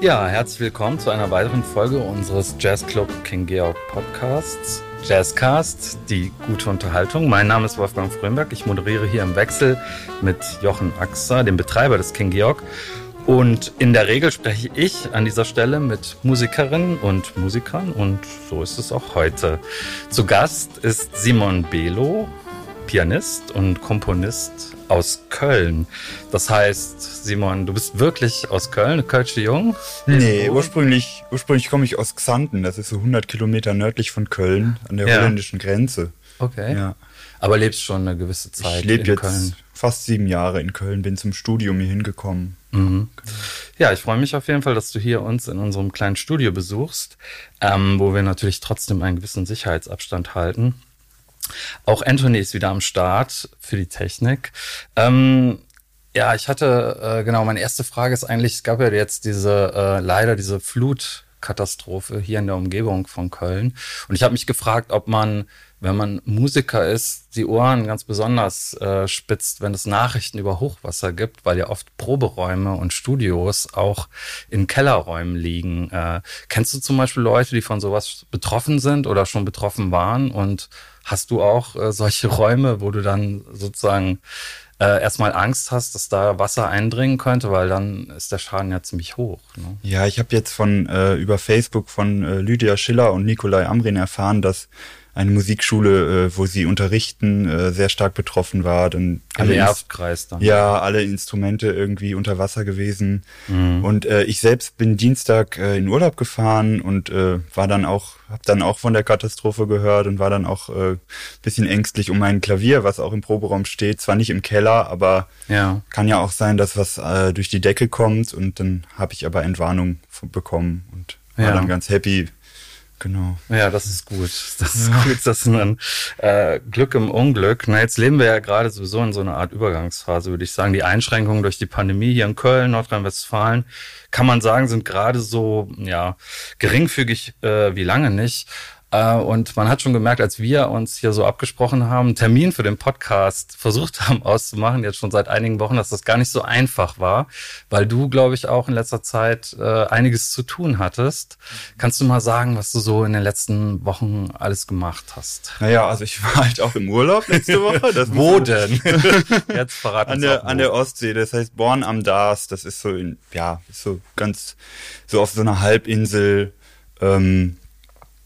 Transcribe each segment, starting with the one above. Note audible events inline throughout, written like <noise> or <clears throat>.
Ja, herzlich willkommen zu einer weiteren Folge unseres Jazzclub King Georg Podcasts. Jazzcast, die gute Unterhaltung. Mein Name ist Wolfgang Frömberg. Ich moderiere hier im Wechsel mit Jochen Axer, dem Betreiber des King Georg. Und in der Regel spreche ich an dieser Stelle mit Musikerinnen und Musikern und so ist es auch heute. Zu Gast ist Simon Belo, Pianist und Komponist aus Köln. Das heißt, Simon, du bist wirklich aus Köln, Kölsche Jung? Nee, ursprünglich, ursprünglich komme ich aus Xanten. Das ist so 100 Kilometer nördlich von Köln, an der ja. holländischen Grenze. Okay. Ja. Aber lebst schon eine gewisse Zeit ich lebe jetzt Köln. fast sieben Jahre in Köln, bin zum Studium hier hingekommen. Mhm. Ja, ich freue mich auf jeden Fall, dass du hier uns in unserem kleinen Studio besuchst, ähm, wo wir natürlich trotzdem einen gewissen Sicherheitsabstand halten. Auch Anthony ist wieder am Start für die Technik. Ähm, ja, ich hatte, äh, genau, meine erste Frage ist eigentlich, es gab ja jetzt diese, äh, leider diese Flutkatastrophe hier in der Umgebung von Köln. Und ich habe mich gefragt, ob man, wenn man Musiker ist, die Ohren ganz besonders äh, spitzt, wenn es Nachrichten über Hochwasser gibt, weil ja oft Proberäume und Studios auch in Kellerräumen liegen. Äh, kennst du zum Beispiel Leute, die von sowas betroffen sind oder schon betroffen waren und Hast du auch äh, solche <laughs> Räume, wo du dann sozusagen äh, erstmal Angst hast, dass da Wasser eindringen könnte, weil dann ist der Schaden ja ziemlich hoch. Ne? Ja, ich habe jetzt von äh, über Facebook von äh, Lydia Schiller und Nikolai Amrin erfahren, dass eine Musikschule, äh, wo sie unterrichten, äh, sehr stark betroffen war. Dann alle Erbkreis dann. Ja, alle Instrumente irgendwie unter Wasser gewesen. Mhm. Und äh, ich selbst bin Dienstag äh, in Urlaub gefahren und äh, war dann auch, habe dann auch von der Katastrophe gehört und war dann auch äh, bisschen ängstlich um mein Klavier, was auch im Proberaum steht. Zwar nicht im Keller, aber ja. kann ja auch sein, dass was äh, durch die Decke kommt. Und dann habe ich aber Entwarnung bekommen und war ja. dann ganz happy, Genau. Ja, das ist gut. Das ist ja. gut. Das ist ein äh, Glück im Unglück. Na, jetzt leben wir ja gerade sowieso in so einer Art Übergangsphase, würde ich sagen. Die Einschränkungen durch die Pandemie hier in Köln, Nordrhein-Westfalen, kann man sagen, sind gerade so ja geringfügig äh, wie lange nicht. Äh, und man hat schon gemerkt, als wir uns hier so abgesprochen haben, einen Termin für den Podcast <laughs> versucht haben auszumachen, jetzt schon seit einigen Wochen, dass das gar nicht so einfach war, weil du, glaube ich, auch in letzter Zeit äh, einiges zu tun hattest. Kannst du mal sagen, was du so in den letzten Wochen alles gemacht hast? Naja, also ich war halt auch im Urlaub letzte <laughs> Woche. Das wo denn? <laughs> jetzt verraten an der, an der Ostsee, das heißt Born am Dars. Das ist so in, ja, ist so ganz, so auf so einer Halbinsel, ähm,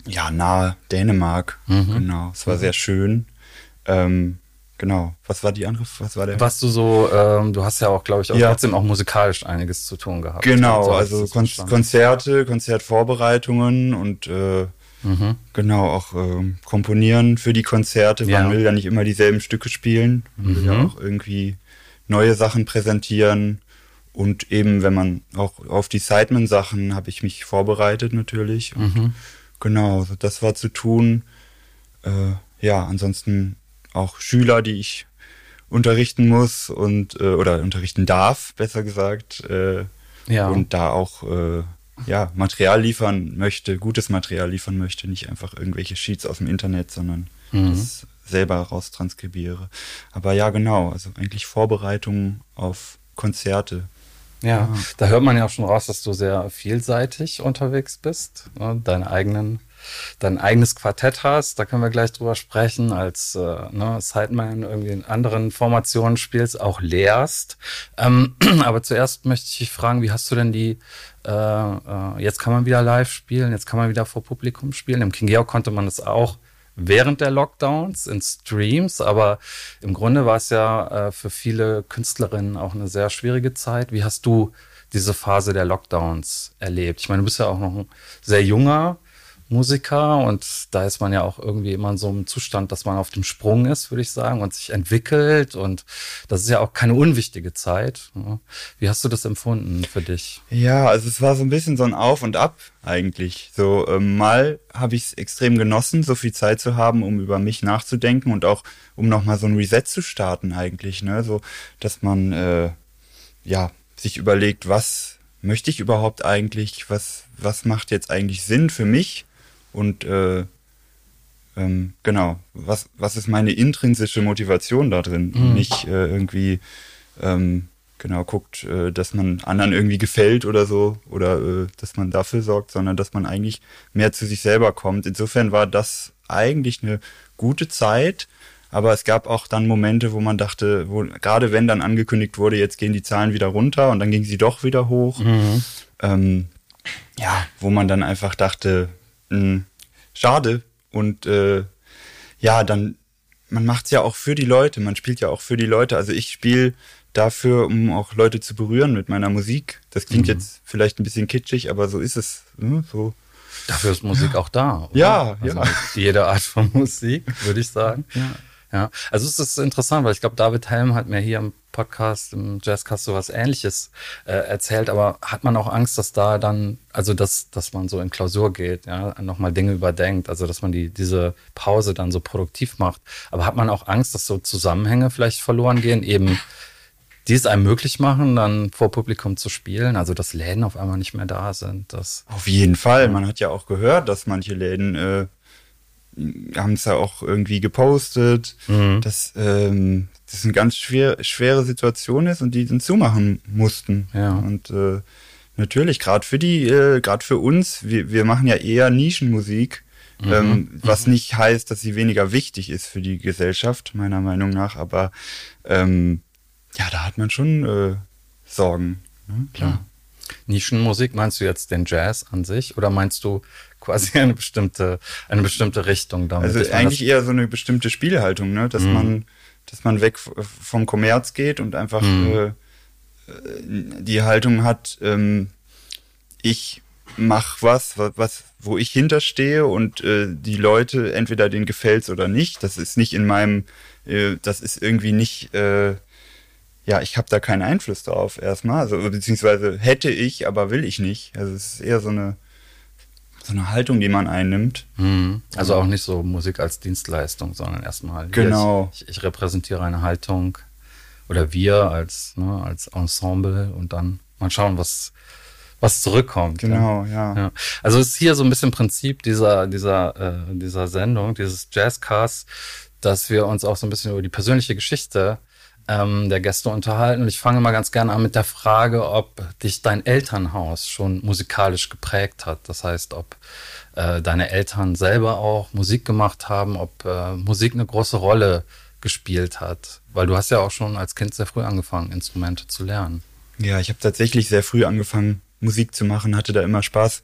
ja, nahe Dänemark. Mhm. Genau. Es war mhm. sehr schön. Ähm, genau. Was war die andere? Was war der? Was du so, ähm, du hast ja auch, glaube ich, auch ja. trotzdem auch musikalisch einiges zu tun gehabt. Genau, also Kon Konzerte, Konzertvorbereitungen und äh, mhm. genau auch äh, komponieren für die Konzerte. Ja. Man will ja nicht immer dieselben Stücke spielen. Man will ja mhm. auch irgendwie neue Sachen präsentieren. Und eben, wenn man auch auf die Sideman-Sachen habe ich mich vorbereitet natürlich. Und mhm. Genau, das war zu tun. Äh, ja, ansonsten auch Schüler, die ich unterrichten muss und äh, oder unterrichten darf, besser gesagt. Äh, ja. Und da auch äh, ja, Material liefern möchte, gutes Material liefern möchte, nicht einfach irgendwelche Sheets aus dem Internet, sondern mhm. das selber raustranskribiere. Aber ja, genau, also eigentlich Vorbereitungen auf Konzerte. Ja, da hört man ja auch schon raus, dass du sehr vielseitig unterwegs bist, ne? deine eigenen, dein eigenes Quartett hast. Da können wir gleich drüber sprechen, als äh, ne, Sideman irgendwie in anderen Formationen spielst, auch lehrst. Ähm, <clears throat> aber zuerst möchte ich dich fragen, wie hast du denn die äh, äh, jetzt kann man wieder live spielen, jetzt kann man wieder vor Publikum spielen. Im King Georg konnte man das auch während der Lockdowns in Streams, aber im Grunde war es ja äh, für viele Künstlerinnen auch eine sehr schwierige Zeit. Wie hast du diese Phase der Lockdowns erlebt? Ich meine, du bist ja auch noch ein sehr junger Musiker und da ist man ja auch irgendwie immer in so einem Zustand, dass man auf dem Sprung ist, würde ich sagen, und sich entwickelt und das ist ja auch keine unwichtige Zeit. Wie hast du das empfunden für dich? Ja, also es war so ein bisschen so ein Auf und Ab eigentlich. So äh, mal habe ich es extrem genossen, so viel Zeit zu haben, um über mich nachzudenken und auch um nochmal so ein Reset zu starten eigentlich, ne, so dass man äh, ja sich überlegt, was möchte ich überhaupt eigentlich, was was macht jetzt eigentlich Sinn für mich? Und äh, ähm, genau, was, was ist meine intrinsische Motivation da drin? Mhm. Nicht äh, irgendwie, ähm, genau guckt, äh, dass man anderen irgendwie gefällt oder so oder äh, dass man dafür sorgt, sondern dass man eigentlich mehr zu sich selber kommt. Insofern war das eigentlich eine gute Zeit. Aber es gab auch dann Momente, wo man dachte, wo, gerade wenn dann angekündigt wurde, jetzt gehen die Zahlen wieder runter und dann gingen sie doch wieder hoch. Mhm. Ähm, ja, wo man dann einfach dachte, mh, hm, schade. Und äh, ja, dann, man macht es ja auch für die Leute, man spielt ja auch für die Leute. Also ich spiele dafür, um auch Leute zu berühren mit meiner Musik. Das klingt mhm. jetzt vielleicht ein bisschen kitschig, aber so ist es. Ne? So. Dafür ist Musik auch da. Oder? Ja, also ja. Jede Art von Musik, würde ich sagen. Ja. Ja, also es ist interessant, weil ich glaube, David Helm hat mir hier im Podcast, im Jazzcast sowas ähnliches äh, erzählt, aber hat man auch Angst, dass da dann, also dass, dass man so in Klausur geht, ja, nochmal Dinge überdenkt, also dass man die, diese Pause dann so produktiv macht. Aber hat man auch Angst, dass so Zusammenhänge vielleicht verloren gehen, eben die es einem möglich machen, dann vor Publikum zu spielen, also dass Läden auf einmal nicht mehr da sind. Das, auf jeden Fall. Man hat ja auch gehört, dass manche Läden äh, haben es ja auch irgendwie gepostet, mhm. dass ähm, das eine ganz schwer, schwere Situation ist und die dann zumachen mussten. Ja. Und äh, natürlich, gerade für die, äh, gerade für uns, wir, wir machen ja eher Nischenmusik, mhm. ähm, was mhm. nicht heißt, dass sie weniger wichtig ist für die Gesellschaft, meiner Meinung nach, aber ähm, ja, da hat man schon äh, Sorgen, ne? klar. Nischenmusik, meinst du jetzt den Jazz an sich oder meinst du quasi eine bestimmte, eine bestimmte Richtung damit. Also eigentlich eher so eine bestimmte Spielhaltung, ne? dass mm. man, dass man weg vom Kommerz geht und einfach mm. äh, die Haltung hat, ähm, ich mach was, was, wo ich hinterstehe und äh, die Leute entweder denen gefällt's oder nicht. Das ist nicht in meinem, äh, das ist irgendwie nicht, äh, ja, ich habe da keinen Einfluss drauf erstmal, also beziehungsweise hätte ich, aber will ich nicht. Also es ist eher so eine so eine Haltung, die man einnimmt. Mhm. Also auch nicht so Musik als Dienstleistung, sondern erstmal. Genau. Ich, ich, repräsentiere eine Haltung oder wir als, ne, als Ensemble und dann mal schauen, was, was zurückkommt. Genau, ja. ja. Also es ist hier so ein bisschen Prinzip dieser, dieser, äh, dieser Sendung, dieses Jazzcast, dass wir uns auch so ein bisschen über die persönliche Geschichte ähm, der Gäste unterhalten. Und ich fange mal ganz gerne an mit der Frage, ob dich dein Elternhaus schon musikalisch geprägt hat. Das heißt, ob äh, deine Eltern selber auch Musik gemacht haben, ob äh, Musik eine große Rolle gespielt hat. Weil du hast ja auch schon als Kind sehr früh angefangen, Instrumente zu lernen. Ja, ich habe tatsächlich sehr früh angefangen, Musik zu machen, hatte da immer Spaß,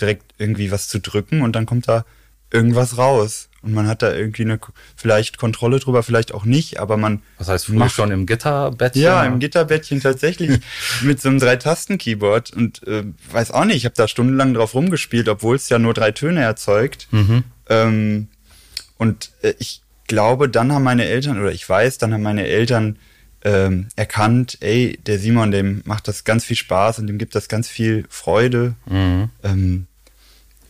direkt irgendwie was zu drücken und dann kommt da irgendwas raus. Und man hat da irgendwie eine vielleicht Kontrolle drüber, vielleicht auch nicht, aber man. Was heißt früher schon im Gitterbettchen? Ja, im Gitterbettchen tatsächlich <laughs> mit so einem Drei-Tasten-Keyboard und äh, weiß auch nicht, ich habe da stundenlang drauf rumgespielt, obwohl es ja nur drei Töne erzeugt. Mhm. Ähm, und äh, ich glaube, dann haben meine Eltern, oder ich weiß, dann haben meine Eltern ähm, erkannt, ey, der Simon, dem macht das ganz viel Spaß und dem gibt das ganz viel Freude. Mhm. Ähm,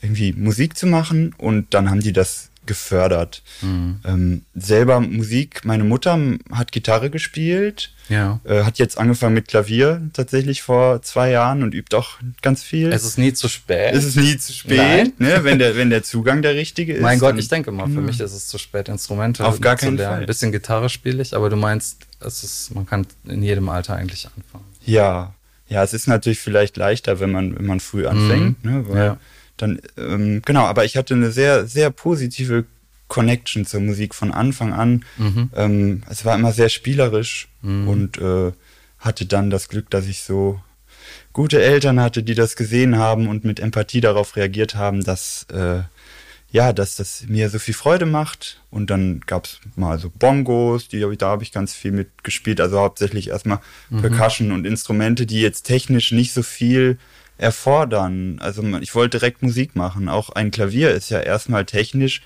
irgendwie Musik zu machen und dann haben die das gefördert. Mhm. Ähm, selber Musik, meine Mutter hat Gitarre gespielt, ja. äh, hat jetzt angefangen mit Klavier tatsächlich vor zwei Jahren und übt auch ganz viel. Es ist nie zu spät. Es ist nie zu spät, ne, wenn, der, wenn der Zugang der richtige <laughs> ist. Mein Gott, ich denke mal, für mich ist es zu spät, Instrumente Auf gar keinen lernen. Fall. Ein bisschen Gitarre spiele ich, aber du meinst, es ist, man kann in jedem Alter eigentlich anfangen. Ja, ja, es ist natürlich vielleicht leichter, wenn man, wenn man früh anfängt, mhm. ne, weil ja dann, ähm, genau, aber ich hatte eine sehr, sehr positive Connection zur Musik von Anfang an. Mhm. Ähm, es war immer sehr spielerisch mhm. und äh, hatte dann das Glück, dass ich so gute Eltern hatte, die das gesehen haben und mit Empathie darauf reagiert haben, dass äh, ja, dass das mir so viel Freude macht. Und dann gab's mal so Bongos, die da habe ich ganz viel mitgespielt. Also hauptsächlich erstmal mhm. Percussion und Instrumente, die jetzt technisch nicht so viel erfordern. Also ich wollte direkt Musik machen. Auch ein Klavier ist ja erstmal technisch,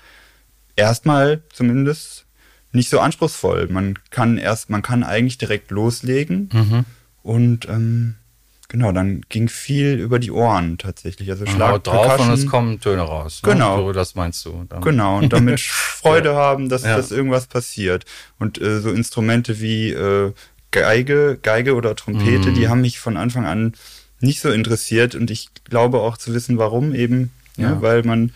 erstmal zumindest nicht so anspruchsvoll. Man kann erst, man kann eigentlich direkt loslegen mhm. und ähm, genau, dann ging viel über die Ohren tatsächlich. Also Schlag drauf und es kommen Töne raus. Ne? Genau, so, das meinst du. Dann. Genau und damit <laughs> Freude ja. haben, dass, ja. dass irgendwas passiert. Und äh, so Instrumente wie äh, Geige, Geige oder Trompete, mhm. die haben mich von Anfang an nicht so interessiert und ich glaube auch zu wissen, warum eben, ja. ja weil man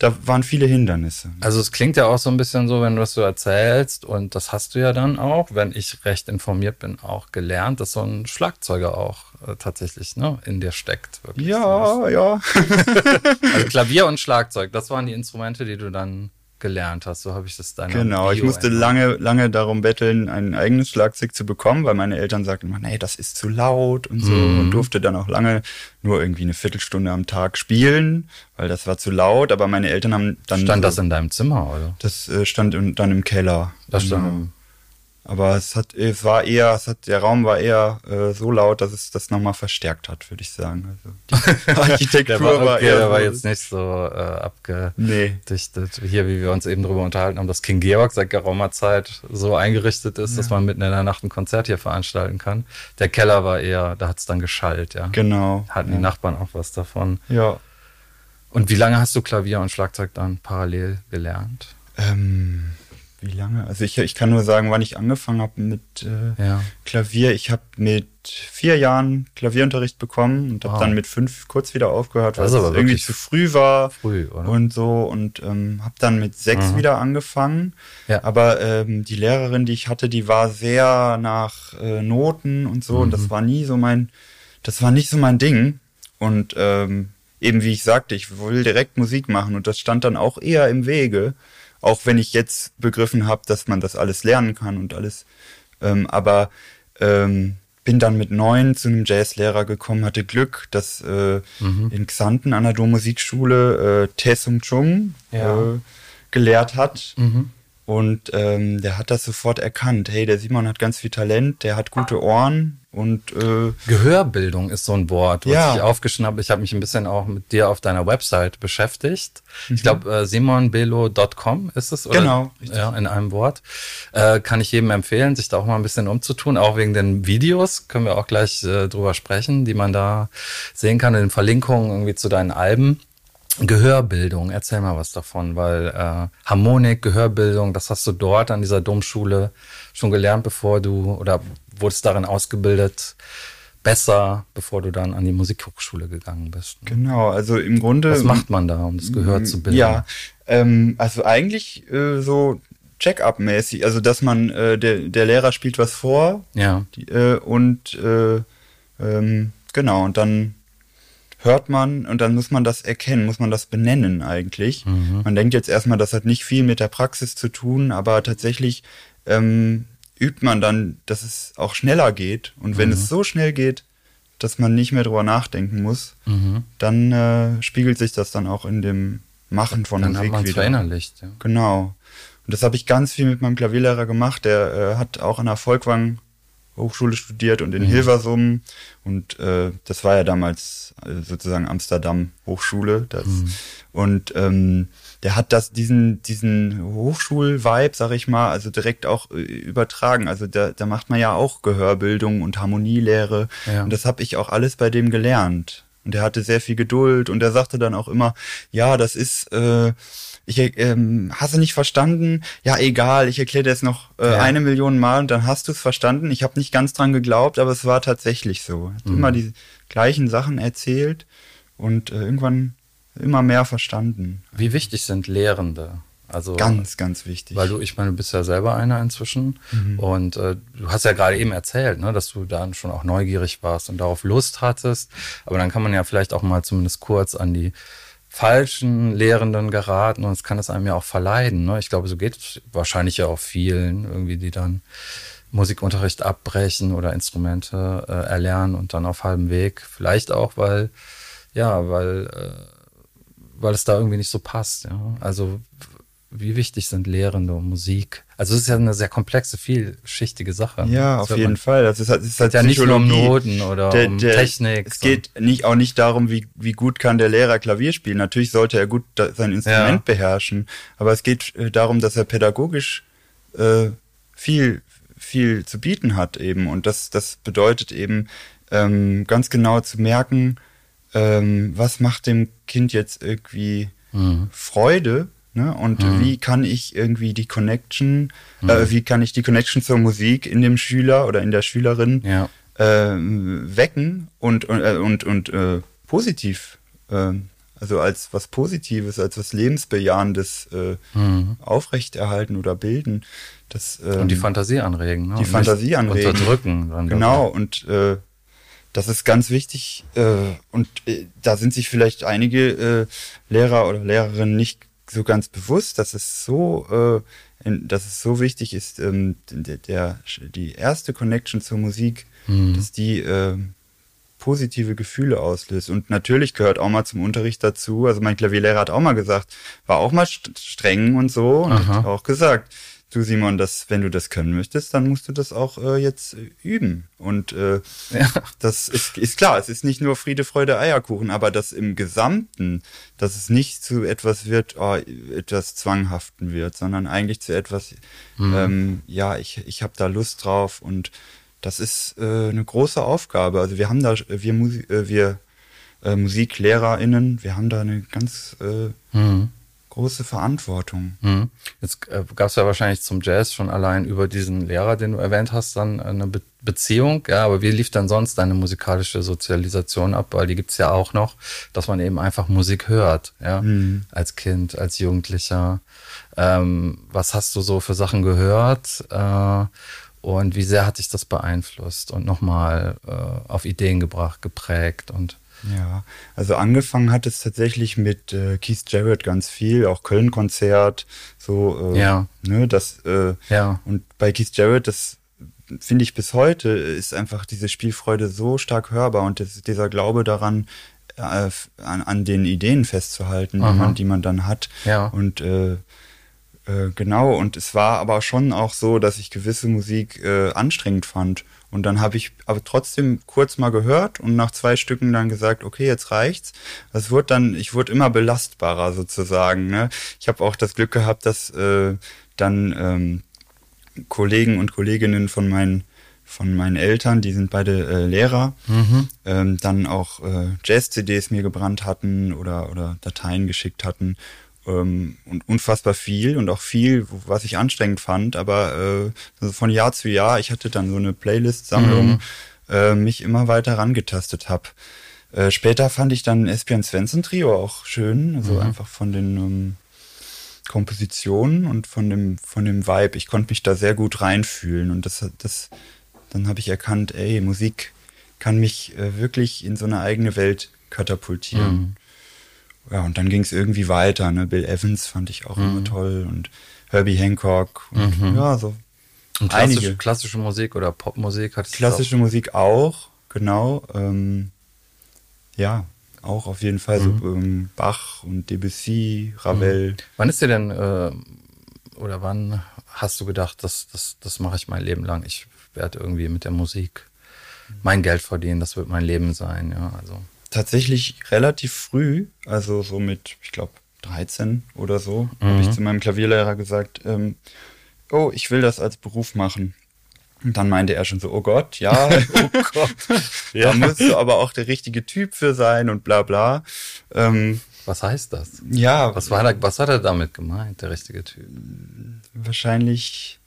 da waren viele Hindernisse. Also es klingt ja auch so ein bisschen so, wenn du das so erzählst, und das hast du ja dann auch, wenn ich recht informiert bin, auch gelernt, dass so ein Schlagzeuger auch äh, tatsächlich ne, in dir steckt. Wirklich. Ja, ja. <laughs> also Klavier und Schlagzeug, das waren die Instrumente, die du dann gelernt hast. So habe ich das dann. Genau, Bio ich musste lange, lange darum betteln, ein eigenes Schlagzeug zu bekommen, weil meine Eltern sagten immer, nee, das ist zu laut und so mhm. und durfte dann auch lange nur irgendwie eine Viertelstunde am Tag spielen, weil das war zu laut. Aber meine Eltern haben dann. Stand so, das in deinem Zimmer, oder? Das äh, stand in, dann im Keller. Das stand genau. Aber es hat, es war eher, es hat, der Raum war eher äh, so laut, dass es das nochmal verstärkt hat, würde ich sagen. Also die <laughs> Architektur der war, okay, war eher. Der war jetzt nicht so äh, abgedichtet, nee. hier, wie wir uns eben drüber unterhalten haben, dass King Georg seit geraumer Zeit so eingerichtet ist, ja. dass man mitten in der Nacht ein Konzert hier veranstalten kann. Der Keller war eher, da hat es dann geschallt, ja. Genau. Hatten ja. die Nachbarn auch was davon. Ja. Und wie lange hast du Klavier und Schlagzeug dann parallel gelernt? Ähm wie lange? Also ich, ich kann nur sagen, wann ich angefangen habe mit äh, ja. Klavier. Ich habe mit vier Jahren Klavierunterricht bekommen und habe wow. dann mit fünf kurz wieder aufgehört, weil es irgendwie zu früh war früh, und so und ähm, habe dann mit sechs mhm. wieder angefangen. Ja. Aber ähm, die Lehrerin, die ich hatte, die war sehr nach äh, Noten und so mhm. und das mhm. war nie so mein, das war nicht so mein Ding und ähm, eben wie ich sagte, ich will direkt Musik machen und das stand dann auch eher im Wege. Auch wenn ich jetzt begriffen habe, dass man das alles lernen kann und alles. Ähm, aber ähm, bin dann mit neun zu einem Jazzlehrer gekommen, hatte Glück, dass äh, mhm. in Xanten an der Dommusikschule äh, Tessum Chung ja. äh, gelehrt hat. Mhm. Und ähm, der hat das sofort erkannt. Hey, der Simon hat ganz viel Talent, der hat gute Ohren und äh, Gehörbildung ist so ein Wort, was ja. ich aufgeschnappt. Ich habe mich ein bisschen auch mit dir auf deiner Website beschäftigt. Mhm. Ich glaube, äh, simonbelo.com ist es, oder? Genau. Richtig. Ja, in einem Wort. Äh, kann ich jedem empfehlen, sich da auch mal ein bisschen umzutun. Auch wegen den Videos können wir auch gleich äh, drüber sprechen, die man da sehen kann, in den Verlinkungen irgendwie zu deinen Alben. Gehörbildung, erzähl mal was davon, weil äh, Harmonik, Gehörbildung, das hast du dort an dieser Domschule schon gelernt, bevor du oder wurdest darin ausgebildet, besser, bevor du dann an die Musikhochschule gegangen bist. Ne? Genau, also im Grunde. Was macht man da, um das Gehör zu bilden? Ja, ähm, also eigentlich äh, so Check-up-mäßig, also dass man, äh, der, der Lehrer spielt was vor ja. Die, äh, und äh, ähm, genau, und dann hört man und dann muss man das erkennen, muss man das benennen eigentlich. Mhm. Man denkt jetzt erstmal, das hat nicht viel mit der Praxis zu tun, aber tatsächlich ähm, übt man dann, dass es auch schneller geht. Und wenn mhm. es so schnell geht, dass man nicht mehr drüber nachdenken muss, mhm. dann äh, spiegelt sich das dann auch in dem Machen von dann Musik hat wieder. Verinnerlicht, ja. Genau. Und das habe ich ganz viel mit meinem Klavierlehrer gemacht. Der äh, hat auch an der Volkwang Hochschule studiert und in mhm. Hilversum. Und äh, das war ja damals äh, sozusagen Amsterdam Hochschule. Das. Mhm. Und ähm, der hat das, diesen, diesen Hochschul-Vibe, sag ich mal, also direkt auch äh, übertragen. Also da, da macht man ja auch Gehörbildung und Harmonielehre. Ja. Und das habe ich auch alles bei dem gelernt. Und er hatte sehr viel Geduld und er sagte dann auch immer, ja, das ist, äh, ich ähm, hast du nicht verstanden? Ja, egal, ich erkläre dir es noch äh, ja. eine Million Mal und dann hast du es verstanden. Ich habe nicht ganz dran geglaubt, aber es war tatsächlich so. Hat mhm. immer die gleichen Sachen erzählt und äh, irgendwann immer mehr verstanden. Wie wichtig sind Lehrende? Also ganz, ganz wichtig. Weil du, ich meine, du bist ja selber einer inzwischen mhm. und äh, du hast ja gerade eben erzählt, ne, dass du dann schon auch neugierig warst und darauf Lust hattest. Aber dann kann man ja vielleicht auch mal zumindest kurz an die falschen Lehrenden geraten und es kann es einem ja auch verleiden. Ne? Ich glaube, so geht es wahrscheinlich ja auch vielen, irgendwie, die dann Musikunterricht abbrechen oder Instrumente äh, erlernen und dann auf halbem Weg. Vielleicht auch, weil, ja, weil, äh, weil es da irgendwie nicht so passt. Ja? Also wie wichtig sind Lehrende und Musik? Also es ist ja eine sehr komplexe, vielschichtige Sache. Ja, auf jeden Fall. Das ist, das ist halt ja nicht nur um Noten oder der, um der, Technik. Es geht nicht, auch nicht darum, wie, wie gut kann der Lehrer Klavier spielen. Natürlich sollte er gut sein Instrument ja. beherrschen, aber es geht äh, darum, dass er pädagogisch äh, viel, viel zu bieten hat eben. Und das, das bedeutet eben ähm, ganz genau zu merken, ähm, was macht dem Kind jetzt irgendwie mhm. Freude Ne? Und mhm. wie kann ich irgendwie die Connection, äh, mhm. äh, wie kann ich die Connection zur Musik in dem Schüler oder in der Schülerin ja. äh, wecken und, und, äh, und, und äh, positiv äh, also als was Positives, als was Lebensbejahendes mhm. aufrechterhalten oder bilden. Das, ähm, und die Fantasie anregen. Ne? Die und Fantasie anregen. Unterdrücken. Genau, und äh, das ist ganz wichtig. Äh, und äh, da sind sich vielleicht einige Lehrer oder Lehrerinnen nicht so ganz bewusst, dass es so, äh, dass es so wichtig ist, ähm, der, der, die erste Connection zur Musik, mhm. dass die äh, positive Gefühle auslöst. Und natürlich gehört auch mal zum Unterricht dazu. Also mein Klavierlehrer hat auch mal gesagt, war auch mal streng und so und Aha. hat auch gesagt, du Simon, das, wenn du das können möchtest, dann musst du das auch äh, jetzt äh, üben. Und äh, ja. das ist, ist klar, es ist nicht nur Friede, Freude, Eierkuchen, aber das im Gesamten, dass es nicht zu etwas wird, oh, etwas Zwanghaften wird, sondern eigentlich zu etwas, mhm. ähm, ja, ich, ich habe da Lust drauf und das ist äh, eine große Aufgabe. Also wir haben da, wir, Musi äh, wir äh, MusiklehrerInnen, wir haben da eine ganz äh, mhm. Große Verantwortung. Mhm. Jetzt äh, gab es ja wahrscheinlich zum Jazz schon allein über diesen Lehrer, den du erwähnt hast, dann eine Be Beziehung. Ja, aber wie lief dann sonst deine musikalische Sozialisation ab? Weil die gibt's ja auch noch, dass man eben einfach Musik hört, ja, mhm. als Kind, als Jugendlicher. Ähm, was hast du so für Sachen gehört? Äh, und wie sehr hat dich das beeinflusst und nochmal äh, auf Ideen gebracht, geprägt und ja, also angefangen hat es tatsächlich mit äh, Keith Jarrett ganz viel, auch Köln-Konzert, so, äh, ja. ne, das, äh, ja. und bei Keith Jarrett, das finde ich bis heute, ist einfach diese Spielfreude so stark hörbar und das, dieser Glaube daran, äh, an, an den Ideen festzuhalten, die man, die man dann hat. Ja. Und äh, äh, genau, und es war aber schon auch so, dass ich gewisse Musik äh, anstrengend fand. Und dann habe ich aber trotzdem kurz mal gehört und nach zwei Stücken dann gesagt, okay, jetzt reicht's. Es wurde dann, ich wurde immer belastbarer sozusagen. Ne? Ich habe auch das Glück gehabt, dass äh, dann ähm, Kollegen und Kolleginnen von meinen von meinen Eltern, die sind beide äh, Lehrer, mhm. ähm, dann auch äh, Jazz-CDs mir gebrannt hatten oder, oder Dateien geschickt hatten ähm, und unfassbar viel und auch viel, was ich anstrengend fand, aber äh, also von Jahr zu Jahr, ich hatte dann so eine Playlist-Sammlung, mhm. äh, mich immer weiter rangetastet habe. Äh, später fand ich dann Espion Svensson Trio auch schön, also mhm. einfach von den ähm, Kompositionen und von dem von dem Vibe. Ich konnte mich da sehr gut reinfühlen und das das dann habe ich erkannt, ey, Musik kann mich äh, wirklich in so eine eigene Welt katapultieren. Mhm ja, und dann ging es irgendwie weiter. Ne? Bill Evans fand ich auch mhm. immer toll und Herbie Hancock und mhm. ja, so. Und klassische, einige. klassische Musik oder Popmusik hat Klassische auch? Musik auch, genau. Ähm, ja, auch auf jeden Fall mhm. so ähm, Bach und Debussy, Ravel. Mhm. Wann ist dir denn äh, oder wann hast du gedacht, das, das, das mache ich mein Leben lang? Ich werde irgendwie mit der Musik mein Geld verdienen, das wird mein Leben sein, ja, also tatsächlich relativ früh, also so mit, ich glaube, 13 oder so, mhm. habe ich zu meinem Klavierlehrer gesagt, ähm, oh, ich will das als Beruf machen. Und dann meinte er schon so, oh Gott, ja, <laughs> oh Gott, ja. da musst du aber auch der richtige Typ für sein und bla bla. Ähm, was heißt das? Ja. Was, war da, was hat er damit gemeint, der richtige Typ? Wahrscheinlich,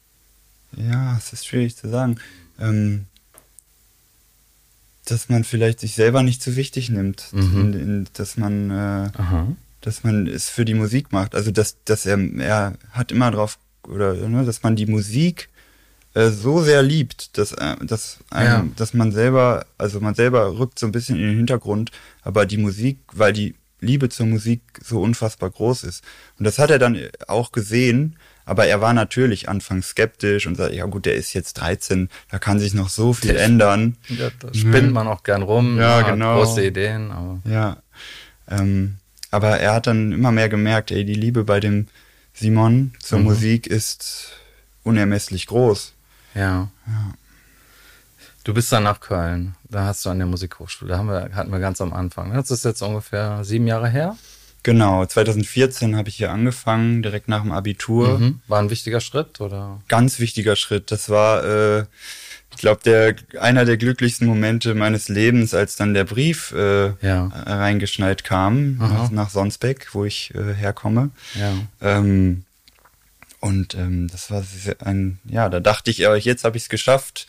ja, es ist schwierig zu sagen. Ähm, dass man vielleicht sich selber nicht zu wichtig nimmt, mhm. in, in, dass man, äh, dass man es für die Musik macht. Also dass, dass er, er hat immer drauf oder ne, dass man die Musik äh, so sehr liebt, dass, äh, dass, einem, ja. dass man selber, also man selber rückt so ein bisschen in den Hintergrund, aber die Musik, weil die Liebe zur Musik so unfassbar groß ist. Und das hat er dann auch gesehen aber er war natürlich anfangs skeptisch und sagte, ja gut, der ist jetzt 13, da kann sich noch so viel der, ändern. Ja, da spinnt man auch gern rum, ja, genau. große Ideen. Aber. Ja, ähm, aber er hat dann immer mehr gemerkt, ey, die Liebe bei dem Simon zur mhm. Musik ist unermesslich groß. Ja. ja. Du bist dann nach Köln, da hast du an der Musikhochschule, da haben wir, hatten wir ganz am Anfang. Das ist jetzt ungefähr sieben Jahre her. Genau, 2014 habe ich hier angefangen, direkt nach dem Abitur. Mhm. War ein wichtiger Schritt oder? Ganz wichtiger Schritt. Das war, äh, ich glaube, der einer der glücklichsten Momente meines Lebens, als dann der Brief äh, ja. reingeschneit kam nach, nach, Sonsbeck, wo ich äh, herkomme. Ja. Ähm, und ähm, das war ein, ja, da dachte ich, aber jetzt habe ich es geschafft.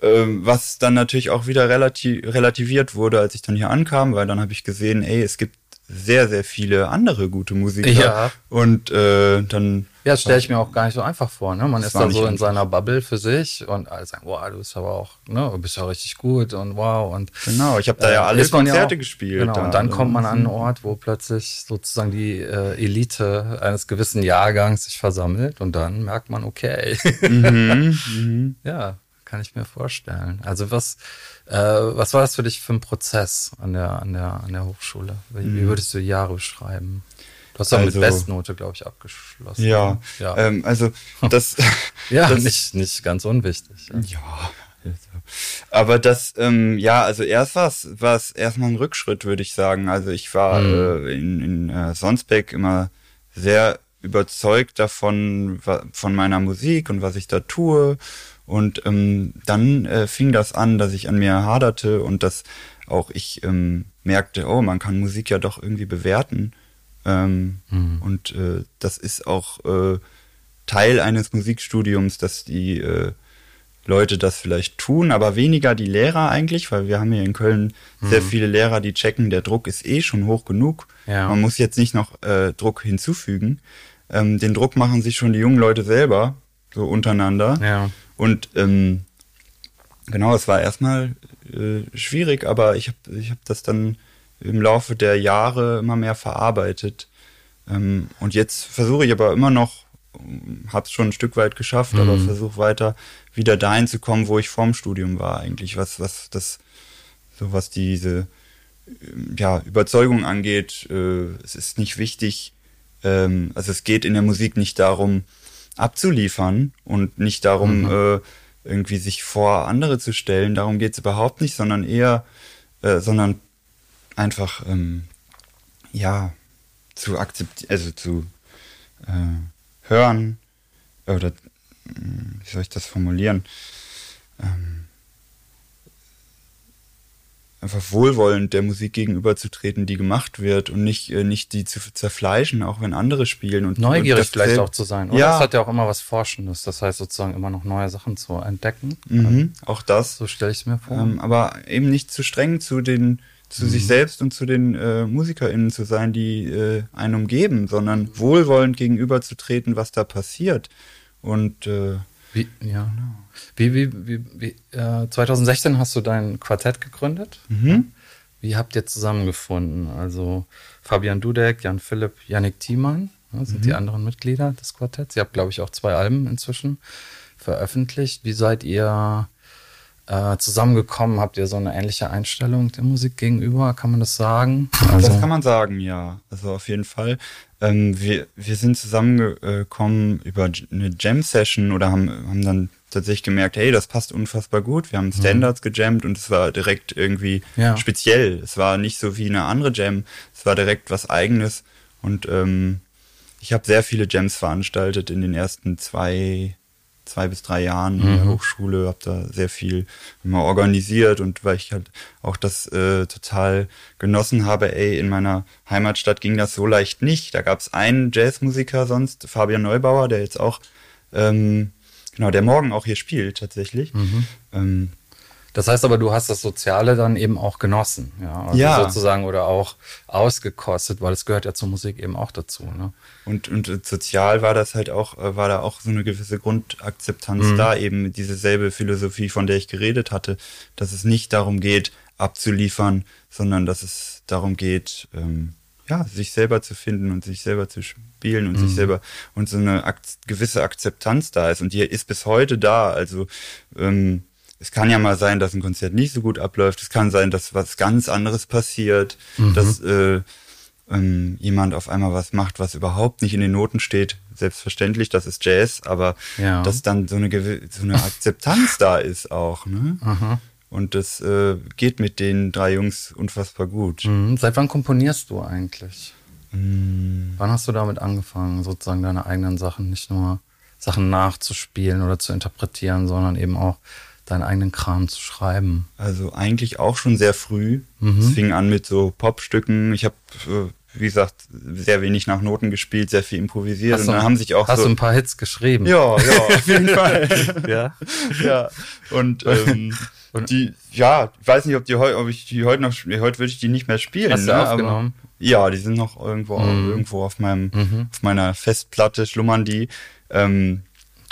Ähm, was dann natürlich auch wieder relativ, relativiert wurde, als ich dann hier ankam, weil dann habe ich gesehen, ey, es gibt sehr, sehr viele andere gute Musiker. Ja. Und äh, dann. Ja, das stelle ich mir auch gar nicht so einfach vor. Ne? Man ist da so in seiner Bubble für sich und alle sagen, wow, du bist aber auch, ne, du bist ja richtig gut und wow. Und, genau, ich habe da ja äh, alle Konzerte ja auch, gespielt. Genau, da. und dann kommt man an einen Ort, wo plötzlich sozusagen die äh, Elite eines gewissen Jahrgangs sich versammelt und dann merkt man, okay. Mhm, <laughs> mhm. ja, kann ich mir vorstellen. Also was, äh, was war das für dich für ein Prozess an der, an der, an der Hochschule? Wie, mhm. wie würdest du Jahre beschreiben? Du hast ja also, mit Bestnote, glaube ich, abgeschlossen. Ja, ja. Ähm, also <laughs> das. <laughs> ja, das, nicht, nicht ganz unwichtig. Ja. ja. Aber das, ähm, ja, also erst war es erstmal ein Rückschritt, würde ich sagen. Also ich war mhm. äh, in, in äh, Sonsbeck immer sehr überzeugt davon, von meiner Musik und was ich da tue und ähm, dann äh, fing das an, dass ich an mir haderte und dass auch ich ähm, merkte, oh, man kann Musik ja doch irgendwie bewerten. Ähm, mhm. Und äh, das ist auch äh, Teil eines Musikstudiums, dass die äh, Leute das vielleicht tun, aber weniger die Lehrer eigentlich, weil wir haben hier in Köln mhm. sehr viele Lehrer, die checken, der Druck ist eh schon hoch genug. Ja. Man muss jetzt nicht noch äh, Druck hinzufügen. Ähm, den Druck machen sich schon die jungen Leute selber, so untereinander. Ja. Und ähm, genau, es war erstmal äh, schwierig, aber ich habe ich hab das dann im Laufe der Jahre immer mehr verarbeitet. Ähm, und jetzt versuche ich aber immer noch, habe es schon ein Stück weit geschafft, mhm. aber versuche weiter wieder dahin zu kommen, wo ich vorm Studium war eigentlich, was was das so was diese ja Überzeugung angeht. Äh, es ist nicht wichtig, ähm, also es geht in der Musik nicht darum, abzuliefern und nicht darum, mhm. äh, irgendwie sich vor andere zu stellen. Darum geht es überhaupt nicht, sondern eher, äh, sondern einfach, ähm, ja, zu akzeptieren, also zu äh, hören, oder hm, wie soll ich das formulieren? Ähm, einfach wohlwollend der Musik gegenüberzutreten, die gemacht wird und nicht, äh, nicht die zu zerfleischen, auch wenn andere spielen. Und, Neugierig und vielleicht auch zu sein. Oder ja. das hat ja auch immer was Forschendes. Das heißt sozusagen immer noch neue Sachen zu entdecken. Mhm, auch das. So stelle ich es mir vor. Ähm, aber eben nicht zu streng zu den zu mhm. sich selbst und zu den äh, MusikerInnen zu sein, die äh, einen umgeben, sondern wohlwollend gegenüberzutreten, was da passiert. Und äh, wie, ja. Genau. Wie, wie, wie, wie äh, 2016 hast du dein Quartett gegründet. Mhm. Wie habt ihr zusammengefunden? Also Fabian Dudek, Jan Philipp, Yannick Thiemann ja, sind mhm. die anderen Mitglieder des Quartetts. Ihr habt, glaube ich, auch zwei Alben inzwischen veröffentlicht. Wie seid ihr äh, zusammengekommen? Habt ihr so eine ähnliche Einstellung der Musik gegenüber? Kann man das sagen? Also, das kann man sagen, ja. Also auf jeden Fall. Ähm, wir, wir sind zusammengekommen über eine Jam-Session oder haben, haben dann tatsächlich gemerkt, hey, das passt unfassbar gut. Wir haben mhm. Standards mhm. gejammt und es war direkt irgendwie ja. speziell. Es war nicht so wie eine andere Jam, es war direkt was eigenes. Und ähm, ich habe sehr viele Jams veranstaltet in den ersten zwei, zwei bis drei Jahren in der mhm. Hochschule, habe da sehr viel immer organisiert und weil ich halt auch das äh, total genossen habe, ey, in meiner Heimatstadt ging das so leicht nicht. Da gab es einen Jazzmusiker sonst, Fabian Neubauer, der jetzt auch ähm, Genau, der morgen auch hier spielt tatsächlich. Mhm. Ähm, das heißt aber, du hast das Soziale dann eben auch genossen, ja, also ja. sozusagen oder auch ausgekostet, weil es gehört ja zur Musik eben auch dazu. Ne? Und, und sozial war das halt auch, äh, war da auch so eine gewisse Grundakzeptanz mhm. da, eben diese selbe Philosophie, von der ich geredet hatte, dass es nicht darum geht, abzuliefern, sondern dass es darum geht, ähm, ja, sich selber zu finden und sich selber zu spielen und mhm. sich selber und so eine ak gewisse Akzeptanz da ist und die ist bis heute da. Also ähm, es kann ja mal sein, dass ein Konzert nicht so gut abläuft. Es kann sein, dass was ganz anderes passiert, mhm. dass äh, ähm, jemand auf einmal was macht, was überhaupt nicht in den Noten steht. Selbstverständlich, das ist Jazz, aber ja. dass dann so eine, so eine Akzeptanz da ist auch. Ne? Aha. Und das äh, geht mit den drei Jungs unfassbar gut. Mhm. Seit wann komponierst du eigentlich? Mhm. Wann hast du damit angefangen, sozusagen deine eigenen Sachen, nicht nur Sachen nachzuspielen oder zu interpretieren, sondern eben auch deinen eigenen Kram zu schreiben? Also eigentlich auch schon sehr früh. Mhm. Es fing an mit so Popstücken. Ich habe äh, wie gesagt, sehr wenig nach Noten gespielt, sehr viel improvisiert. Hast und dann haben sich auch hast so. du ein paar Hits geschrieben? Ja, ja, auf jeden <laughs> Fall. ja. ja. Und ähm, und die, ja, ich weiß nicht, ob die heute, ob ich die heute noch, heute würde ich die nicht mehr spielen. Hast ne? du aufgenommen? Ja, die sind noch irgendwo, mhm. irgendwo auf meinem, mhm. auf meiner Festplatte schlummern die. Ähm,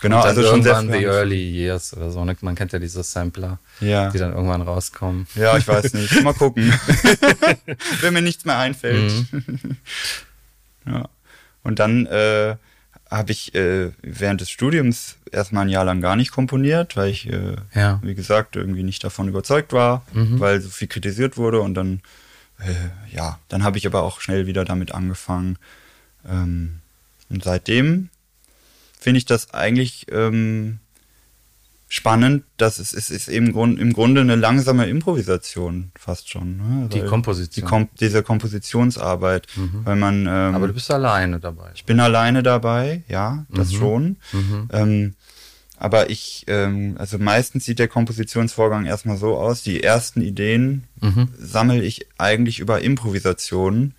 genau, also schon sehr the early years oder so. Ne? Man kennt ja diese Sampler, ja. die dann irgendwann rauskommen. Ja, ich weiß nicht. Mal gucken. <laughs> Wenn mir nichts mehr einfällt. Mhm. <laughs> ja. Und dann äh, habe ich äh, während des Studiums erstmal ein Jahr lang gar nicht komponiert, weil ich, äh, ja. wie gesagt, irgendwie nicht davon überzeugt war, mhm. weil so viel kritisiert wurde und dann, äh, ja, dann habe ich aber auch schnell wieder damit angefangen. Ähm, und seitdem finde ich das eigentlich ähm, spannend, dass es, es ist eben Grund, im Grunde eine langsame Improvisation fast schon. Ne? Die Komposition. Die Kom diese Kompositionsarbeit, mhm. weil man. Ähm, Aber du bist alleine dabei. Ich bin alleine dabei, ja, das mhm. schon. Mhm. Ähm, aber ich, ähm, also meistens sieht der Kompositionsvorgang erstmal so aus. Die ersten Ideen mhm. sammle ich eigentlich über Improvisationen.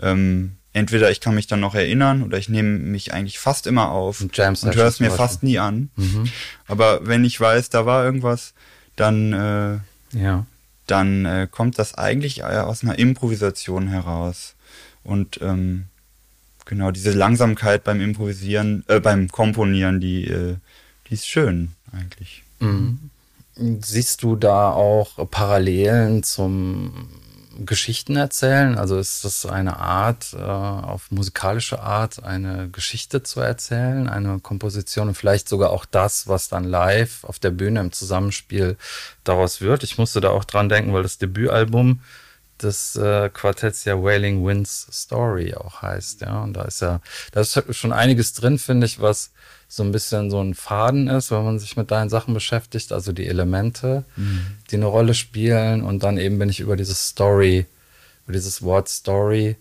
Ähm, entweder ich kann mich dann noch erinnern oder ich nehme mich eigentlich fast immer auf und, und höre es mir fast nie an. Mhm. Aber wenn ich weiß, da war irgendwas, dann, äh, ja. dann äh, kommt das eigentlich äh, aus einer Improvisation heraus. Und ähm, genau, diese Langsamkeit beim Improvisieren, äh, beim Komponieren, die, äh, die ist schön eigentlich. Mhm. Siehst du da auch Parallelen zum Geschichten erzählen? Also ist das eine Art, äh, auf musikalische Art, eine Geschichte zu erzählen, eine Komposition und vielleicht sogar auch das, was dann live auf der Bühne im Zusammenspiel daraus wird? Ich musste da auch dran denken, weil das Debütalbum des äh, Quartetts ja Wailing Winds Story auch heißt, ja. Und da ist ja, da ist schon einiges drin, finde ich, was so ein bisschen so ein Faden ist, wenn man sich mit deinen Sachen beschäftigt, also die Elemente, mhm. die eine Rolle spielen. Und dann eben bin ich über dieses Story, über dieses Wort Story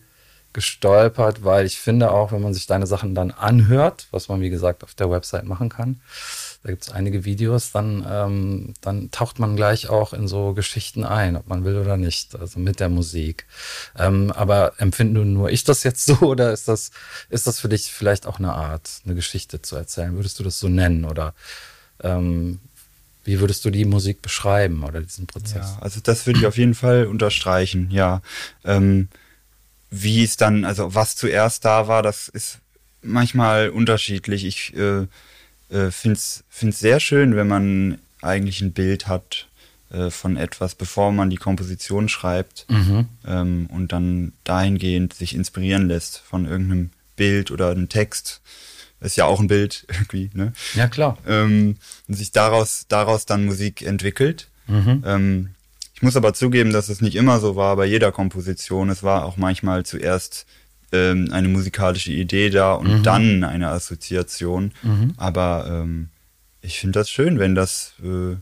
gestolpert, weil ich finde auch, wenn man sich deine Sachen dann anhört, was man wie gesagt auf der Website machen kann, da gibt es einige Videos, dann, ähm, dann taucht man gleich auch in so Geschichten ein, ob man will oder nicht, also mit der Musik. Ähm, aber empfinde nur ich das jetzt <laughs> so oder ist das, ist das für dich vielleicht auch eine Art, eine Geschichte zu erzählen? Würdest du das so nennen oder ähm, wie würdest du die Musik beschreiben oder diesen Prozess? Ja, also das würde ich auf jeden Fall unterstreichen, ja. Ähm, wie es dann, also was zuerst da war, das ist manchmal unterschiedlich. Ich äh, äh, finde es sehr schön, wenn man eigentlich ein Bild hat äh, von etwas, bevor man die Komposition schreibt mhm. ähm, und dann dahingehend sich inspirieren lässt von irgendeinem Bild oder einem Text. Ist ja auch ein Bild <laughs> irgendwie, ne? Ja, klar. Ähm, und sich daraus, daraus dann Musik entwickelt. Mhm. Ähm, ich muss aber zugeben, dass es nicht immer so war bei jeder Komposition. Es war auch manchmal zuerst ähm, eine musikalische Idee da und mhm. dann eine Assoziation. Mhm. Aber ähm, ich finde das schön, wenn das, äh,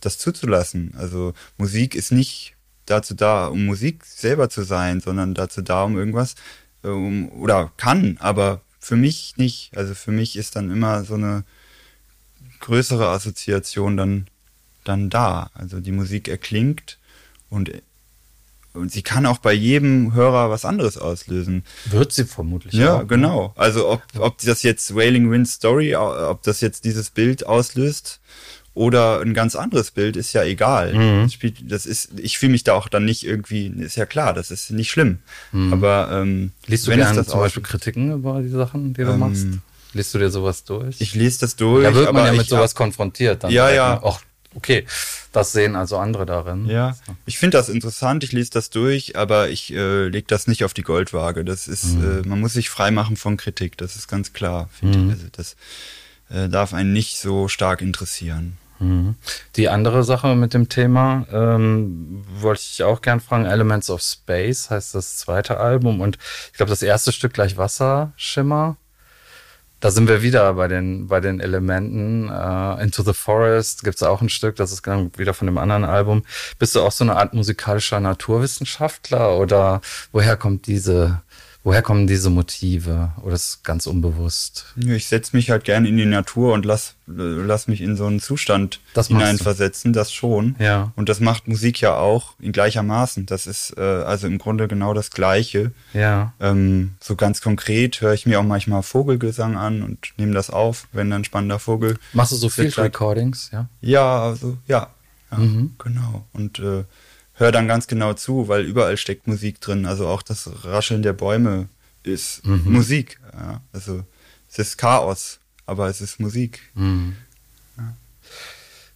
das zuzulassen. Also Musik ist nicht dazu da, um Musik selber zu sein, sondern dazu da, um irgendwas, äh, um, oder kann, aber für mich nicht. Also für mich ist dann immer so eine größere Assoziation dann, dann da. Also die Musik erklingt und und sie kann auch bei jedem Hörer was anderes auslösen. Wird sie vermutlich. Ja, auch, ne? genau. Also ob, ob das jetzt Wailing Wind Story, ob das jetzt dieses Bild auslöst oder ein ganz anderes Bild, ist ja egal. Mhm. Das, das ist, ich fühle mich da auch dann nicht irgendwie, ist ja klar, das ist nicht schlimm. Mhm. Aber ähm, liest du wenn gerne zum Beispiel Kritiken über die Sachen, die du ähm, machst? Liest du dir sowas durch? Ich lese das durch. Da wird man ja mit sowas konfrontiert. Dann ja, ja. Auch okay, das sehen also andere darin. Ja, ich finde das interessant, ich lese das durch, aber ich äh, lege das nicht auf die Goldwaage. Das ist, mhm. äh, man muss sich freimachen von Kritik, das ist ganz klar, finde mhm. ich. Also das äh, darf einen nicht so stark interessieren. Mhm. Die andere Sache mit dem Thema ähm, wollte ich auch gern fragen. Elements of Space heißt das zweite Album und ich glaube das erste Stück gleich Wasserschimmer da sind wir wieder bei den, bei den Elementen. Uh, Into the Forest gibt es auch ein Stück, das ist dann wieder von dem anderen Album. Bist du auch so eine Art musikalischer Naturwissenschaftler oder woher kommt diese Woher kommen diese Motive? Oder ist es ganz unbewusst? Ich setze mich halt gern in die Natur und lass, lass mich in so einen Zustand das hineinversetzen, das schon. Ja. Und das macht Musik ja auch in gleichermaßen. Das ist äh, also im Grunde genau das Gleiche. Ja. Ähm, so ganz konkret höre ich mir auch manchmal Vogelgesang an und nehme das auf, wenn dann spannender Vogel. Machst du so Field Recordings, ja? Ja, also ja. ja mhm. Genau. Und äh, höre dann ganz genau zu, weil überall steckt Musik drin. Also auch das Rascheln der Bäume ist mhm. Musik. Ja. Also es ist Chaos, aber es ist Musik. Mhm. Ja.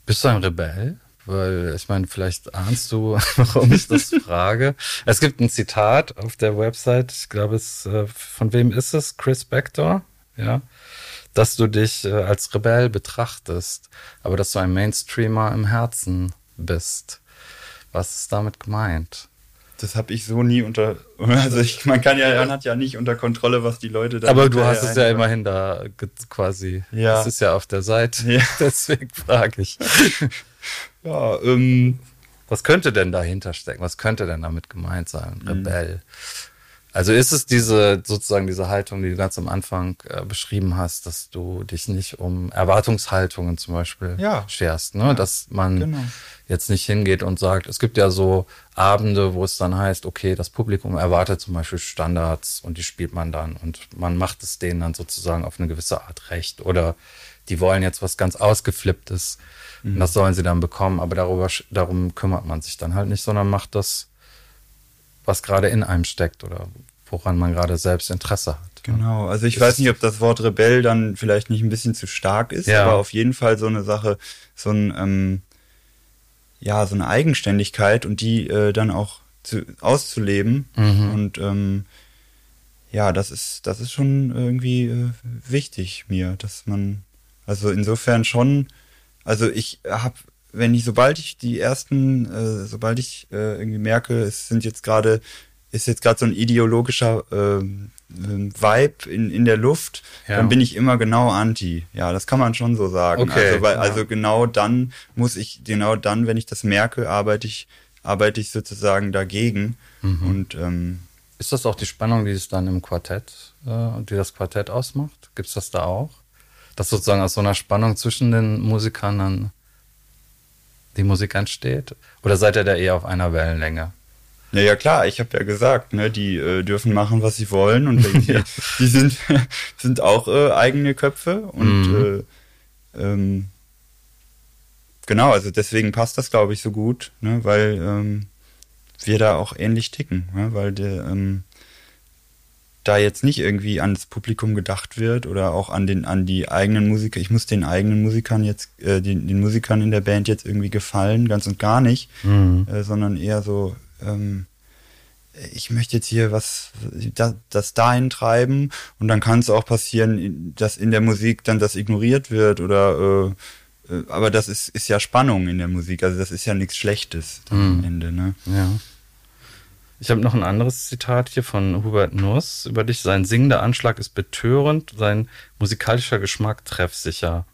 Bist du ein Rebell? Weil ich meine, vielleicht ahnst du, <laughs> warum ich das frage. Es gibt ein Zitat auf der Website, ich glaube, es äh, von wem ist es? Chris Bector, ja, dass du dich äh, als Rebell betrachtest, aber dass du ein Mainstreamer im Herzen bist. Was ist damit gemeint? Das habe ich so nie unter. <laughs> Also ich, man kann ja, man hat ja nicht unter Kontrolle, was die Leute da. Aber du hast es ja immerhin da quasi. Ja. Das ist ja auf der Seite. Ja. <laughs> Deswegen frage ich. <laughs> Ja, ähm. Was könnte denn dahinter stecken? Was könnte denn damit gemeint sein? Mhm. Also ist es diese sozusagen diese Haltung, die du ganz am Anfang äh, beschrieben hast, dass du dich nicht um Erwartungshaltungen zum Beispiel ja. scherst, ne? Ja, dass man genau. jetzt nicht hingeht und sagt, es gibt ja so Abende, wo es dann heißt, okay, das Publikum erwartet zum Beispiel Standards und die spielt man dann und man macht es denen dann sozusagen auf eine gewisse Art recht oder die wollen jetzt was ganz ausgeflipptes mhm. und das sollen sie dann bekommen, aber darüber darum kümmert man sich dann halt nicht, sondern macht das was gerade in einem steckt oder woran man gerade selbst Interesse hat. Genau, also ich das weiß nicht, ob das Wort Rebell dann vielleicht nicht ein bisschen zu stark ist, ja. aber auf jeden Fall so eine Sache, so ein, ähm, ja, so eine Eigenständigkeit und die äh, dann auch zu, auszuleben. Mhm. Und ähm, ja, das ist, das ist schon irgendwie äh, wichtig mir, dass man, also insofern schon, also ich habe wenn ich, sobald ich die ersten, äh, sobald ich äh, irgendwie merke, es sind jetzt gerade, ist jetzt gerade so ein ideologischer äh, Vibe in, in der Luft, ja. dann bin ich immer genau anti. Ja, das kann man schon so sagen. Okay, also, weil, ja. also genau dann muss ich, genau dann, wenn ich das merke, arbeite ich, arbeite ich sozusagen dagegen. Mhm. Und ähm, ist das auch die Spannung, die es dann im Quartett, äh, die das Quartett ausmacht? Gibt es das da auch? Dass sozusagen aus so einer Spannung zwischen den Musikern dann die Musik entsteht? Oder seid ihr da eher auf einer Wellenlänge? Naja, klar, ich habe ja gesagt, ne, die äh, dürfen machen, was sie wollen und die, <laughs> die sind, <laughs> sind auch äh, eigene Köpfe und mhm. äh, ähm, genau, also deswegen passt das, glaube ich, so gut, ne, weil ähm, wir da auch ähnlich ticken, ne, weil der, ähm, da jetzt nicht irgendwie ans Publikum gedacht wird oder auch an den an die eigenen Musiker. Ich muss den eigenen Musikern jetzt, äh, den, den Musikern in der Band jetzt irgendwie gefallen, ganz und gar nicht, mhm. äh, sondern eher so, ähm, ich möchte jetzt hier was, das, das dahin treiben und dann kann es auch passieren, dass in der Musik dann das ignoriert wird oder äh, äh, aber das ist, ist ja Spannung in der Musik, also das ist ja nichts Schlechtes mhm. am Ende, ne? Ja. Ich habe noch ein anderes Zitat hier von Hubert Nuss über dich. Sein singender Anschlag ist betörend, sein musikalischer Geschmack treffsicher.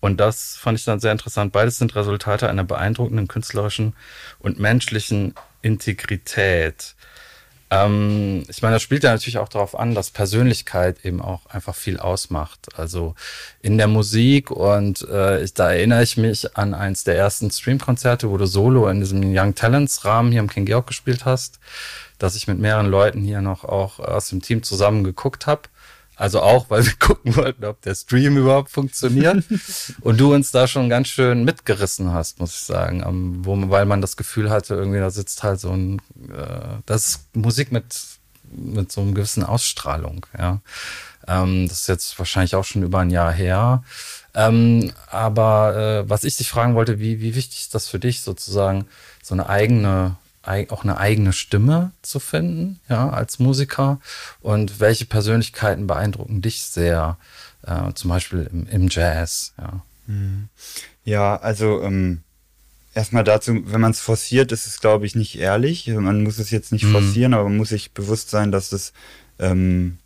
Und das fand ich dann sehr interessant. Beides sind Resultate einer beeindruckenden künstlerischen und menschlichen Integrität. Ähm, ich meine, das spielt ja natürlich auch darauf an, dass Persönlichkeit eben auch einfach viel ausmacht. Also in der Musik und äh, ich, da erinnere ich mich an eins der ersten Streamkonzerte, wo du Solo in diesem Young Talents Rahmen hier am King Georg gespielt hast, dass ich mit mehreren Leuten hier noch auch aus dem Team zusammen geguckt habe. Also auch, weil wir <laughs> gucken wollten, ob der Stream überhaupt funktioniert. <laughs> und du uns da schon ganz schön mitgerissen hast, muss ich sagen. Wo, weil man das Gefühl hatte, irgendwie da sitzt halt so ein, äh, das ist Musik mit, mit so einer gewissen Ausstrahlung, ja. Ähm, das ist jetzt wahrscheinlich auch schon über ein Jahr her. Ähm, aber äh, was ich dich fragen wollte, wie, wie wichtig ist das für dich sozusagen, so eine eigene auch eine eigene Stimme zu finden, ja, als Musiker? Und welche Persönlichkeiten beeindrucken dich sehr, äh, zum Beispiel im, im Jazz, ja? Mhm. Ja, also ähm, erstmal dazu, wenn man es forciert, ist es, glaube ich, nicht ehrlich. Man muss es jetzt nicht mhm. forcieren, aber man muss sich bewusst sein, dass es ähm,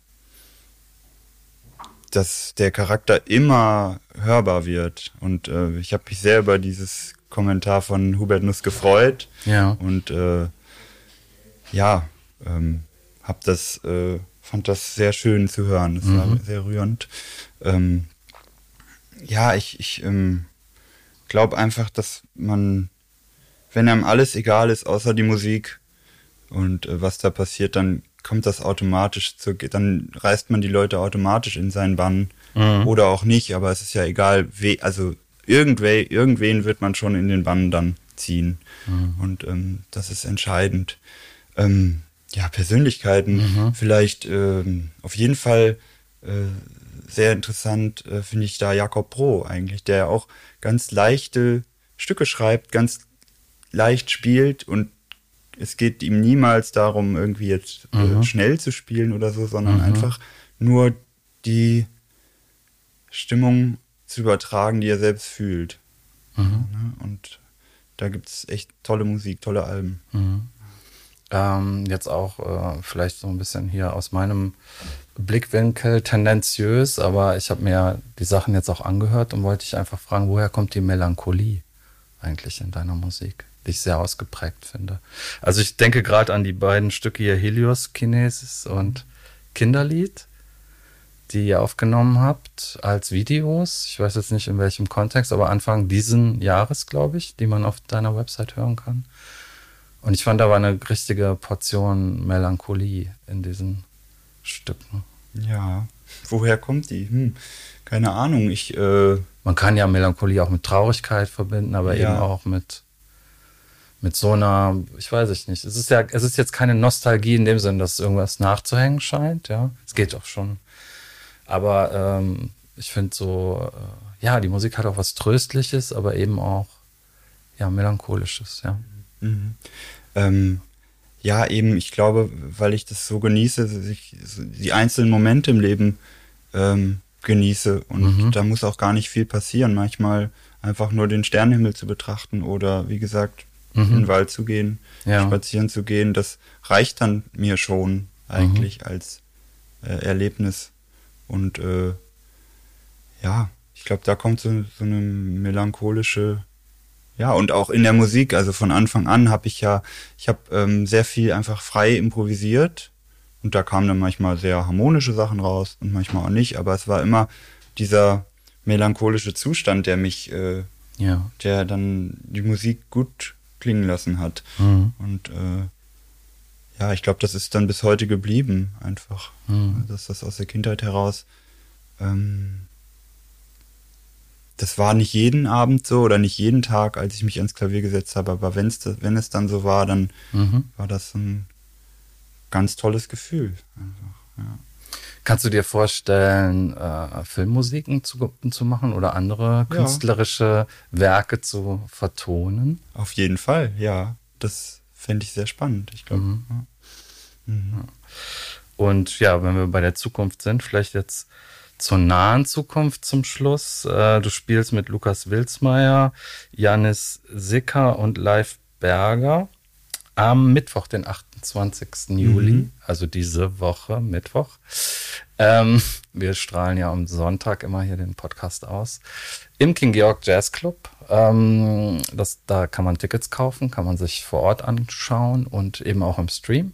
dass der Charakter immer hörbar wird. Und äh, ich habe mich sehr über dieses Kommentar von Hubert Nuss gefreut. Ja. Und äh, ja, ähm, hab das, äh, fand das sehr schön zu hören. Das mhm. war sehr rührend. Ähm, ja, ich, ich ähm, glaube einfach, dass man, wenn einem alles egal ist, außer die Musik und äh, was da passiert, dann kommt das automatisch zu, dann reißt man die Leute automatisch in seinen Bann mhm. oder auch nicht, aber es ist ja egal, we, also irgendwe, irgendwen wird man schon in den Bann dann ziehen. Mhm. Und ähm, das ist entscheidend. Ähm, ja, Persönlichkeiten, mhm. vielleicht ähm, auf jeden Fall äh, sehr interessant äh, finde ich da Jakob Bro eigentlich, der auch ganz leichte Stücke schreibt, ganz leicht spielt und es geht ihm niemals darum, irgendwie jetzt äh, mhm. schnell zu spielen oder so, sondern mhm. einfach nur die Stimmung zu übertragen, die er selbst fühlt. Mhm. Und da gibt es echt tolle Musik, tolle Alben. Mhm. Ähm, jetzt auch äh, vielleicht so ein bisschen hier aus meinem Blickwinkel tendenziös, aber ich habe mir die Sachen jetzt auch angehört und wollte dich einfach fragen, woher kommt die Melancholie eigentlich in deiner Musik, die ich sehr ausgeprägt finde. Also ich denke gerade an die beiden Stücke hier Helios Kinesis und Kinderlied, die ihr aufgenommen habt als Videos. Ich weiß jetzt nicht in welchem Kontext, aber Anfang diesen Jahres, glaube ich, die man auf deiner Website hören kann. Und ich fand, da war eine richtige Portion Melancholie in diesen Stücken. Ja, woher kommt die? Hm, keine Ahnung. Ich, äh Man kann ja Melancholie auch mit Traurigkeit verbinden, aber ja. eben auch mit, mit so einer, ich weiß ich nicht. Es ist ja, es ist jetzt keine Nostalgie in dem Sinn, dass irgendwas nachzuhängen scheint, ja. Es geht doch schon. Aber ähm, ich finde so, äh, ja, die Musik hat auch was Tröstliches, aber eben auch ja, Melancholisches, ja. Mhm. Ähm, ja, eben, ich glaube, weil ich das so genieße, ich die einzelnen Momente im Leben ähm, genieße und mhm. da muss auch gar nicht viel passieren. Manchmal einfach nur den Sternenhimmel zu betrachten oder wie gesagt, mhm. in den Wald zu gehen, ja. spazieren zu gehen, das reicht dann mir schon eigentlich mhm. als äh, Erlebnis. Und äh, ja, ich glaube, da kommt so, so eine melancholische ja, und auch in der Musik, also von Anfang an habe ich ja, ich habe ähm, sehr viel einfach frei improvisiert und da kamen dann manchmal sehr harmonische Sachen raus und manchmal auch nicht, aber es war immer dieser melancholische Zustand, der mich, äh, ja. der dann die Musik gut klingen lassen hat. Mhm. Und äh, ja, ich glaube, das ist dann bis heute geblieben, einfach, mhm. dass das aus der Kindheit heraus ähm, das war nicht jeden Abend so oder nicht jeden Tag, als ich mich ans Klavier gesetzt habe, aber wenn's, wenn es dann so war, dann mhm. war das ein ganz tolles Gefühl. Einfach, ja. Kannst du dir vorstellen, äh, Filmmusiken zu, zu machen oder andere künstlerische ja. Werke zu vertonen? Auf jeden Fall, ja. Das fände ich sehr spannend, ich glaube. Mhm. Ja. Mhm. Und ja, wenn wir bei der Zukunft sind, vielleicht jetzt zur nahen Zukunft zum Schluss. Äh, du spielst mit Lukas Wilsmeier, Janis Sicker und Leif Berger am Mittwoch, den 28. Juli, mhm. also diese Woche, Mittwoch. Ähm, wir strahlen ja am Sonntag immer hier den Podcast aus. Im King Georg Jazz Club. Ähm, das, da kann man Tickets kaufen, kann man sich vor Ort anschauen und eben auch im Stream.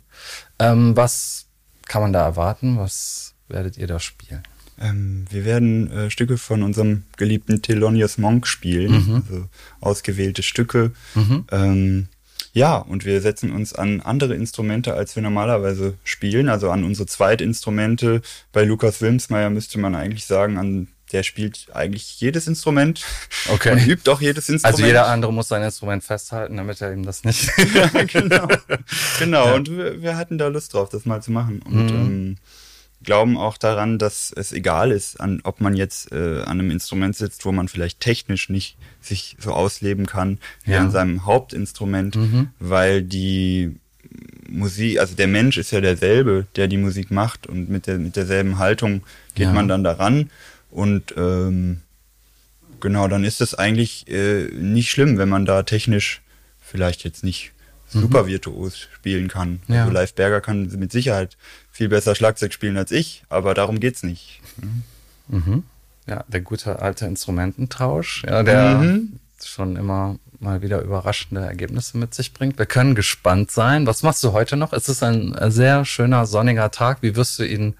Ähm, was kann man da erwarten? Was werdet ihr da spielen? Ähm, wir werden äh, Stücke von unserem geliebten Thelonious Monk spielen, mhm. also ausgewählte Stücke. Mhm. Ja, und wir setzen uns an andere Instrumente, als wir normalerweise spielen, also an unsere Zweitinstrumente. Bei Lukas Wilmsmeier müsste man eigentlich sagen, an der spielt eigentlich jedes Instrument okay. und übt auch jedes Instrument. Also jeder andere muss sein Instrument festhalten, damit er ihm das nicht. <laughs> ja, genau. <laughs> Genau. Ja. Und wir, wir, hatten da Lust drauf, das mal zu machen. Und mhm. ähm, glauben auch daran, dass es egal ist, an, ob man jetzt äh, an einem Instrument sitzt, wo man vielleicht technisch nicht sich so ausleben kann wie ja. an seinem Hauptinstrument, mhm. weil die Musik, also der Mensch ist ja derselbe, der die Musik macht und mit, der, mit derselben Haltung geht ja. man dann daran und ähm, genau, dann ist es eigentlich äh, nicht schlimm, wenn man da technisch vielleicht jetzt nicht. Super virtuos spielen kann. Ja. Also Live Berger kann mit Sicherheit viel besser Schlagzeug spielen als ich, aber darum geht's nicht. Mhm. mhm. Ja, der gute alte Instrumententausch, ja, der mhm. schon immer mal wieder überraschende Ergebnisse mit sich bringt. Wir können gespannt sein. Was machst du heute noch? Es ist ein sehr schöner sonniger Tag. Wie wirst du ihn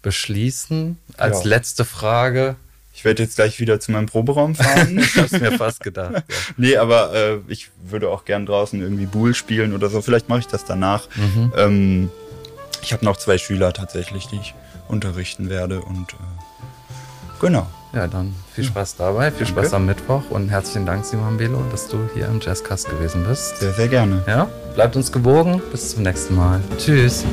beschließen? Als ja. letzte Frage. Ich werde jetzt gleich wieder zu meinem Proberaum fahren. <laughs> ich hab's mir fast gedacht. Ja. <laughs> nee, aber äh, ich würde auch gern draußen irgendwie Bull spielen oder so. Vielleicht mache ich das danach. Mhm. Ähm, ich habe noch zwei Schüler tatsächlich, die ich unterrichten werde und äh, genau. Ja, dann viel Spaß dabei, viel Danke. Spaß am Mittwoch und herzlichen Dank, Simon Belo, dass du hier im Jazzcast gewesen bist. Sehr, sehr gerne. Ja, bleibt uns gewogen. Bis zum nächsten Mal. Tschüss.